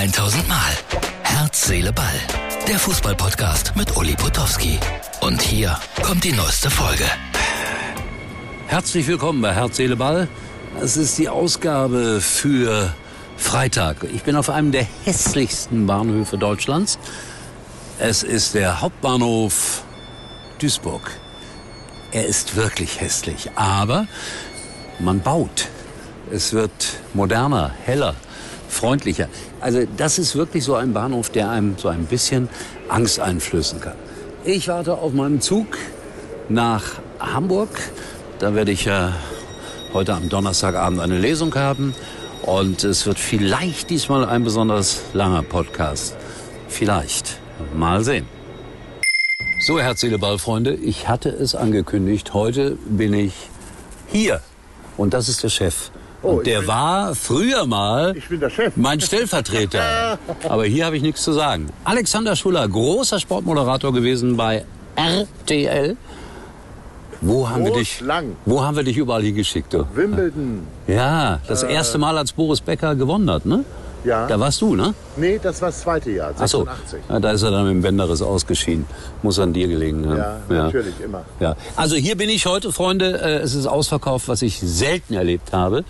1000 Mal. Herz, Seele, Ball. Der Fußballpodcast mit Uli Potowski. Und hier kommt die neueste Folge. Herzlich willkommen bei Herz, Seele, Ball. Es ist die Ausgabe für Freitag. Ich bin auf einem der hässlichsten Bahnhöfe Deutschlands. Es ist der Hauptbahnhof Duisburg. Er ist wirklich hässlich, aber man baut. Es wird moderner, heller, freundlicher. Also das ist wirklich so ein Bahnhof, der einem so ein bisschen Angst einflößen kann. Ich warte auf meinen Zug nach Hamburg. Da werde ich ja heute am Donnerstagabend eine Lesung haben. Und es wird vielleicht diesmal ein besonders langer Podcast. Vielleicht. Mal sehen. So, Herz, Seele, Ball, Freunde. Ich hatte es angekündigt. Heute bin ich hier. Und das ist der Chef. Oh, Und der war früher mal mein Stellvertreter. Aber hier habe ich nichts zu sagen. Alexander Schuller, großer Sportmoderator gewesen bei RTL. Wo haben wir dich? lang. Wo haben wir dich überall hingeschickt? Du? Wimbledon. Ja, das erste Mal, als Boris Becker gewonnen hat, ne? Ja. Da warst du, ne? Nee, das war das zweite Jahr, Ach so. 86. Ja, da ist er dann mit dem Bänderriss ausgeschieden. Muss an dir gelegen haben. Ja, natürlich, immer. Ja. Also hier bin ich heute, Freunde. Äh, Es ist ausverkauft, was ich selten erlebt habe.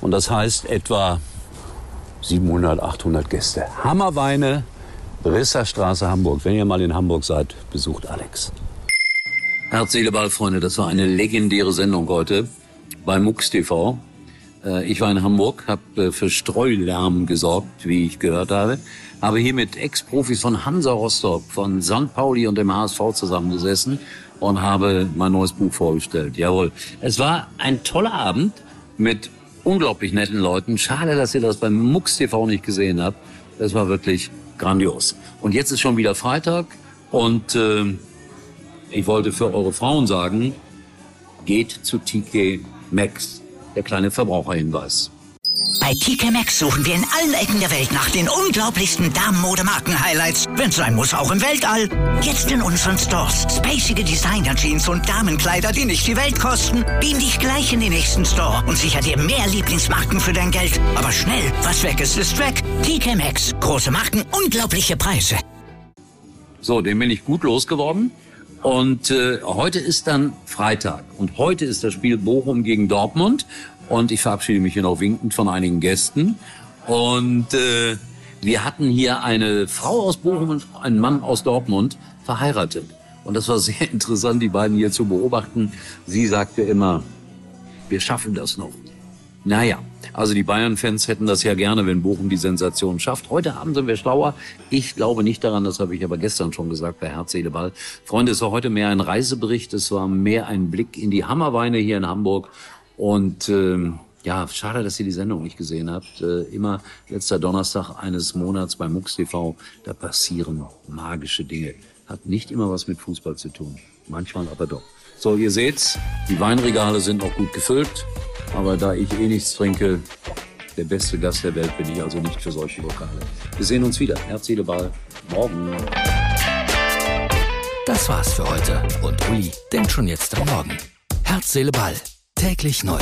Und das heißt etwa 700, 800 Gäste. Hammerweine, Brisserstraße, Hamburg. Wenn ihr mal in Hamburg seid, besucht Alex. Herz, Seele, Ball, Freunde. Das war eine legendäre Sendung heute bei MUX TV. Äh, Ich war in Hamburg, habe für Streulärm gesorgt, wie ich gehört habe. Habe hier mit Ex-Profis von Hansa Rostock, von St. Pauli und dem HSV zusammengesessen und habe mein neues Buch vorgestellt. Jawohl. Es war ein toller Abend mit unglaublich netten Leuten. Schade, dass ihr das beim MUX TV nicht gesehen habt. Es war wirklich grandios. Und jetzt ist schon wieder Freitag und äh, ich wollte für eure Frauen sagen, geht zu TK Maxx, der kleine Verbraucherhinweis. Bei TK Maxx suchen wir in allen Ecken der Welt nach den unglaublichsten Damenmodemarken-Highlights. Wenn's sein muss, auch im Weltall. Jetzt in unseren Stores. Spacige Designer-Jeans und Damenkleider, die nicht die Welt kosten. Beam dich gleich in den nächsten Store und sicher dir mehr Lieblingsmarken für dein Geld. Aber schnell, was weg ist, ist weg. TK Maxx. Große Marken, unglaubliche Preise. So, den bin ich gut losgeworden. Und äh, heute ist dann Freitag. Und heute ist das Spiel Bochum gegen Dortmund. Und ich verabschiede mich hier noch winkend von einigen Gästen. Und äh, wir hatten hier eine Frau aus Bochum und einen Mann aus Dortmund verheiratet. Und das war sehr interessant, die beiden hier zu beobachten. Sie sagte immer, wir schaffen das noch. Naja, also die Bayern-Fans hätten das ja gerne, wenn Bochum die Sensation schafft. Heute Abend sind wir schlauer. Ich glaube nicht daran, das habe ich aber gestern schon gesagt bei Herz, Seele, Ball. Freunde, es war heute mehr ein Reisebericht, es war mehr ein Blick in die Hammerweine hier in Hamburg. Und ähm, ja, schade, dass ihr die Sendung nicht gesehen habt. Äh, immer letzter Donnerstag eines Monats bei MUX TV, da passieren magische Dinge. Hat nicht immer was mit Fußball zu tun. Manchmal aber doch. So, ihr seht's, die Weinregale sind noch gut gefüllt. Aber da ich eh nichts trinke, der beste Gast der Welt bin ich also nicht für solche Lokale. Wir sehen uns wieder. Herz, Seele, Ball. Morgen. Das war's für heute. Und Uli denkt schon jetzt am Morgen. Herz, Seele, Ball. Täglich neu.